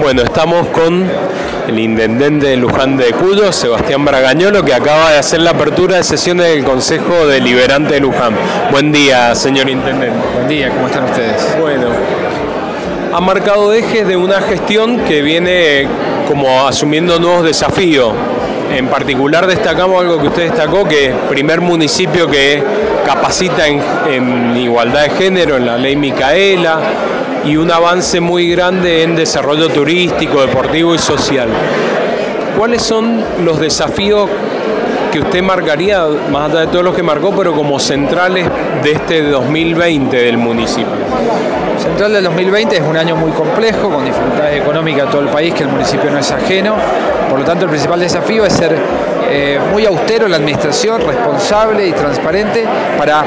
Bueno, estamos con el intendente de Luján de Cuyo, Sebastián Bragañolo, que acaba de hacer la apertura de sesiones del Consejo Deliberante de Luján. Buen día, señor intendente. Buen día, ¿cómo están ustedes? Bueno, ha marcado ejes de una gestión que viene como asumiendo nuevos desafíos. En particular destacamos algo que usted destacó, que primer municipio que capacita en, en igualdad de género, en la ley Micaela, y un avance muy grande en desarrollo turístico, deportivo y social. ¿Cuáles son los desafíos que usted marcaría, más allá de todos los que marcó, pero como centrales de este 2020 del municipio? Central del 2020 es un año muy complejo, con dificultades económicas en todo el país, que el municipio no es ajeno. Por lo tanto, el principal desafío es ser eh, muy austero la administración, responsable y transparente para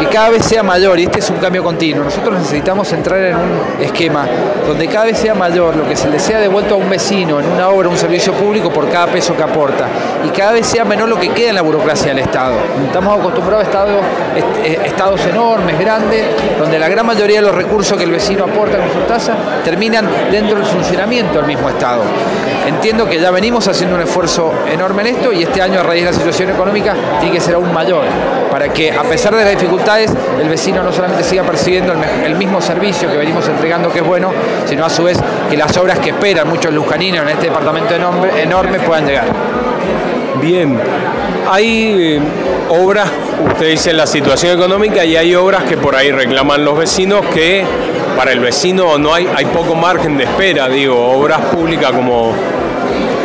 que cada vez sea mayor, y este es un cambio continuo. Nosotros necesitamos entrar en un esquema donde cada vez sea mayor lo que se le sea devuelto a un vecino en una obra, un servicio público por cada peso que aporta, y cada vez sea menor lo que queda en la burocracia del Estado. Estamos acostumbrados a estados, eh, estados enormes, grandes, donde la gran mayoría de los recursos que el vecino aporta con su tasa terminan dentro del funcionamiento del mismo Estado. Entiendo que ya venimos haciendo un esfuerzo enorme en esto y este año a raíz de la situación económica tiene que ser aún mayor, para que a pesar de las dificultades el vecino no solamente siga percibiendo el, mismo servicio que venimos entregando que es bueno, sino a su vez que las obras que esperan muchos lujaninos en este departamento enorme, puedan llegar. Bien, hay eh, obras, usted dice la situación económica y hay obras que por ahí reclaman los vecinos que para el vecino no hay, hay poco margen de espera, digo, obras públicas como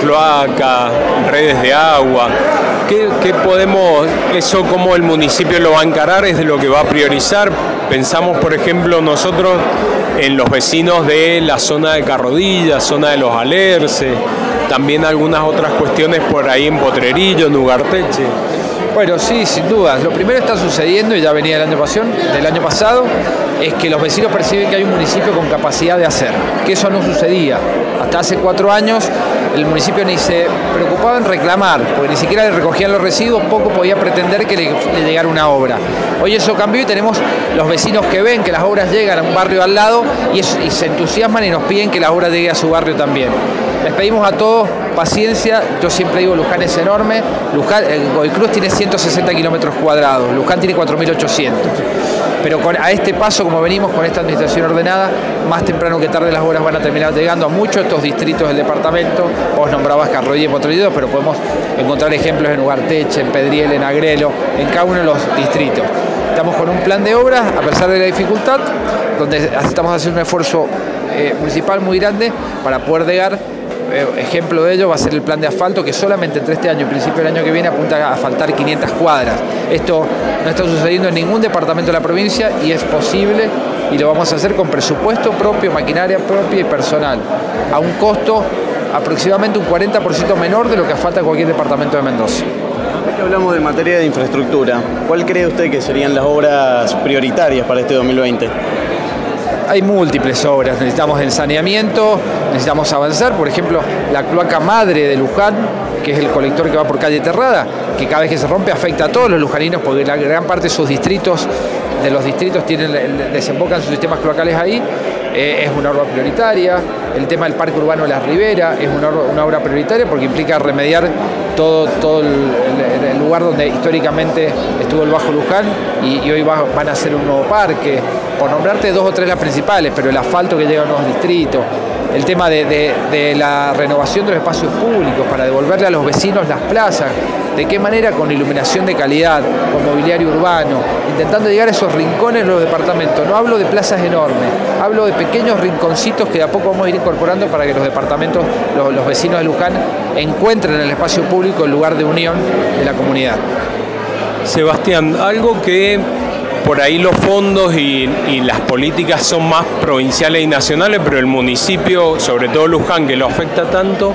cloaca, redes de agua. ¿Qué, podemos, eso cómo el municipio lo va a encarar, es de lo que va a priorizar? Pensamos, por ejemplo, nosotros en los vecinos de la zona de Carrodilla, zona de los Alerces, también algunas otras cuestiones por ahí en Potrerillo, en Ugarteche. Bueno, sí, sin duda. Lo primero está sucediendo, y ya venía del año, pasado, del año pasado, es que los vecinos perciben que hay un municipio con capacidad de hacer, que eso no sucedía. Hasta hace cuatro años el municipio ni se preocupaba en reclamar, porque ni siquiera le recogían los residuos, poco podía pretender que le, llegara una obra. Hoy eso cambió y tenemos los vecinos que ven que las obras llegan a un barrio al lado y, se entusiasman y nos piden que la obra llegue a su barrio también. Les pedimos a todos paciencia, yo siempre digo Luján es enorme, Luján, el Cruz tiene 160 kilómetros cuadrados, Luján tiene 4.800 pero a este paso, como venimos con esta administración ordenada, más temprano que tarde las obras van a terminar llegando a muchos estos distritos del departamento. Vos nombrabas Carroy y Potrillo, pero podemos encontrar ejemplos en Ugarteche, en Pedriel, en Agrelo, en cada uno de los distritos. Estamos con un plan de obras, a pesar de la dificultad, donde estamos haciendo un esfuerzo eh, municipal muy grande para poder llegar eh, ejemplo de ello va a ser el plan de asfalto que solamente entre este año y principio del año que viene apunta a asfaltar 500 cuadras. Esto no está sucediendo en ningún departamento de la provincia y es posible y lo vamos a hacer con presupuesto propio, maquinaria propia y personal, a un costo aproximadamente un 40% menor de lo que asfalta cualquier departamento de Mendoza. que hablamos de materia de infraestructura, ¿cuál cree usted que serían las obras prioritarias para este 2020? Hay múltiples obras, necesitamos el saneamiento, necesitamos avanzar, por ejemplo, la cloaca madre de Luján, que es el colector que va por calle Terrada, que cada vez que se rompe afecta a todos los lujaninos porque la gran parte de sus distritos, de los distritos tienen, desembocan sus sistemas cloacales ahí, eh, es una obra prioritaria, el tema del parque urbano de Las Riberas es una, obra prioritaria porque implica remediar todo, todo el, lugar donde históricamente estuvo el Bajo Luján y, hoy van a hacer un nuevo parque, por nombrarte dos o tres las principales, pero el asfalto que llega a los distritos, el tema de, la renovación de los espacios públicos para devolverle a los vecinos las plazas, de qué manera con iluminación de calidad, con mobiliario urbano, intentando llegar a esos rincones en los departamentos. No hablo de plazas enormes, hablo de pequeños rinconcitos que de a poco vamos a ir incorporando para que los departamentos, los, los vecinos de Luján encuentren en el espacio público el lugar de unión de la comunidad. Sebastián, algo que por ahí los fondos y, las políticas son más provinciales y nacionales, pero el municipio, sobre todo Luján, que lo afecta tanto,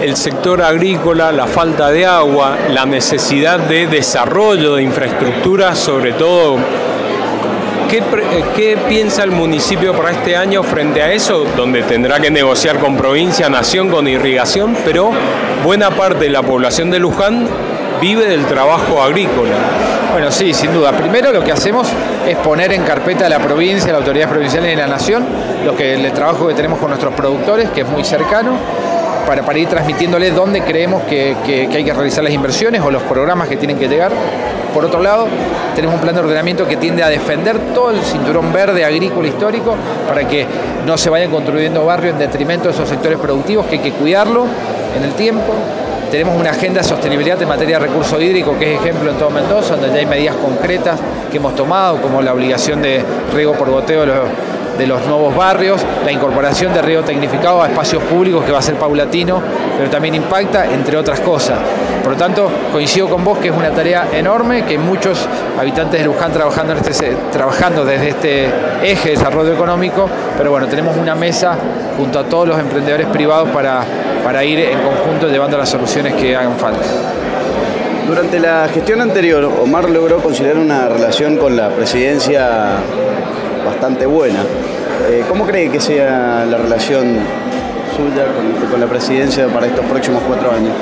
el sector agrícola, la falta de agua, la necesidad de desarrollo de infraestructura, sobre todo. ¿Qué, ¿Qué, piensa el municipio para este año frente a eso, donde tendrá que negociar con provincia, nación, con irrigación, pero buena parte de la población de Luján vive del trabajo agrícola? Bueno, sí, sin duda. Primero lo que hacemos es poner en carpeta a la provincia, a la autoridad provincial y a la nación, lo que el trabajo que tenemos con nuestros productores, que es muy cercano, para, para ir transmitiéndoles dónde creemos que, que, que hay que realizar las inversiones o los programas que tienen que llegar. Por otro lado, tenemos un plan de ordenamiento que tiende a defender todo el cinturón verde agrícola histórico para que no se vayan construyendo barrios en detrimento de esos sectores productivos, que hay que cuidarlo en el tiempo. Tenemos una agenda de sostenibilidad en materia de recurso hídrico que es ejemplo en todo Mendoza, donde ya hay medidas concretas que hemos tomado, como la obligación de riego por goteo de los nuevos barrios, la incorporación de río tecnificado a espacios públicos que va a ser paulatino, pero también impacta, entre otras cosas. Por lo tanto, coincido con vos que es una tarea enorme, que muchos habitantes de Luján trabajando, este, trabajando desde este eje de desarrollo económico, pero bueno, tenemos una mesa junto a todos los emprendedores privados para, para ir en conjunto llevando las soluciones que hagan falta. Durante la gestión anterior, Omar logró conciliar una relación con la presidencia bastante buena. Eh, ¿Cómo cree que sea la relación suya con, con, la presidencia para estos próximos cuatro años?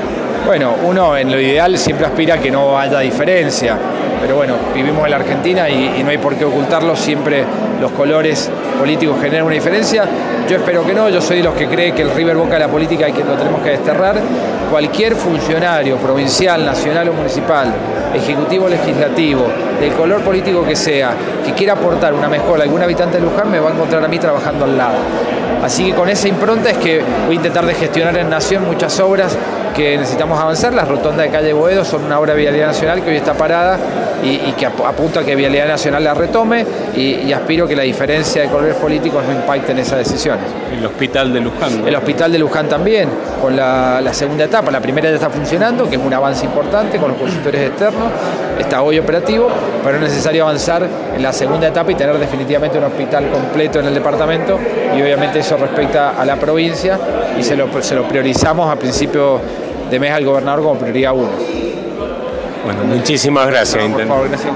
Bueno, uno en lo ideal siempre aspira a que no haya diferencia, pero bueno, vivimos en la Argentina y, y no hay por qué ocultarlo, siempre los colores políticos generan una diferencia. Yo espero que no, yo soy de los que cree que el River Boca de la política y que lo tenemos que desterrar. Cualquier funcionario provincial, nacional o municipal, ejecutivo o legislativo, del color político que sea, que quiera aportar una mejora a algún habitante de Luján, me va a encontrar a mí trabajando al lado. Así que con esa impronta es que voy a intentar de gestionar en Nación muchas obras que necesitamos avanzar. Las rotondas de calle Boedo son una obra de Vialidad Nacional que hoy está parada y, y que apunta a que Vialidad Nacional la retome y, y, aspiro que la diferencia de colores políticos no impacte en esas decisiones. El hospital de Luján. ¿no? El hospital de Luján también, con la, la, segunda etapa. La primera ya está funcionando, que es un avance importante con los consultores externos. Está hoy operativo, pero es necesario avanzar en la segunda etapa y tener definitivamente un hospital completo en el departamento y obviamente eso respecta a la provincia y se lo, se lo priorizamos a principio de mes al gobernador como prioridad uno. Bueno, muchísimas gracias, por favor, gracias.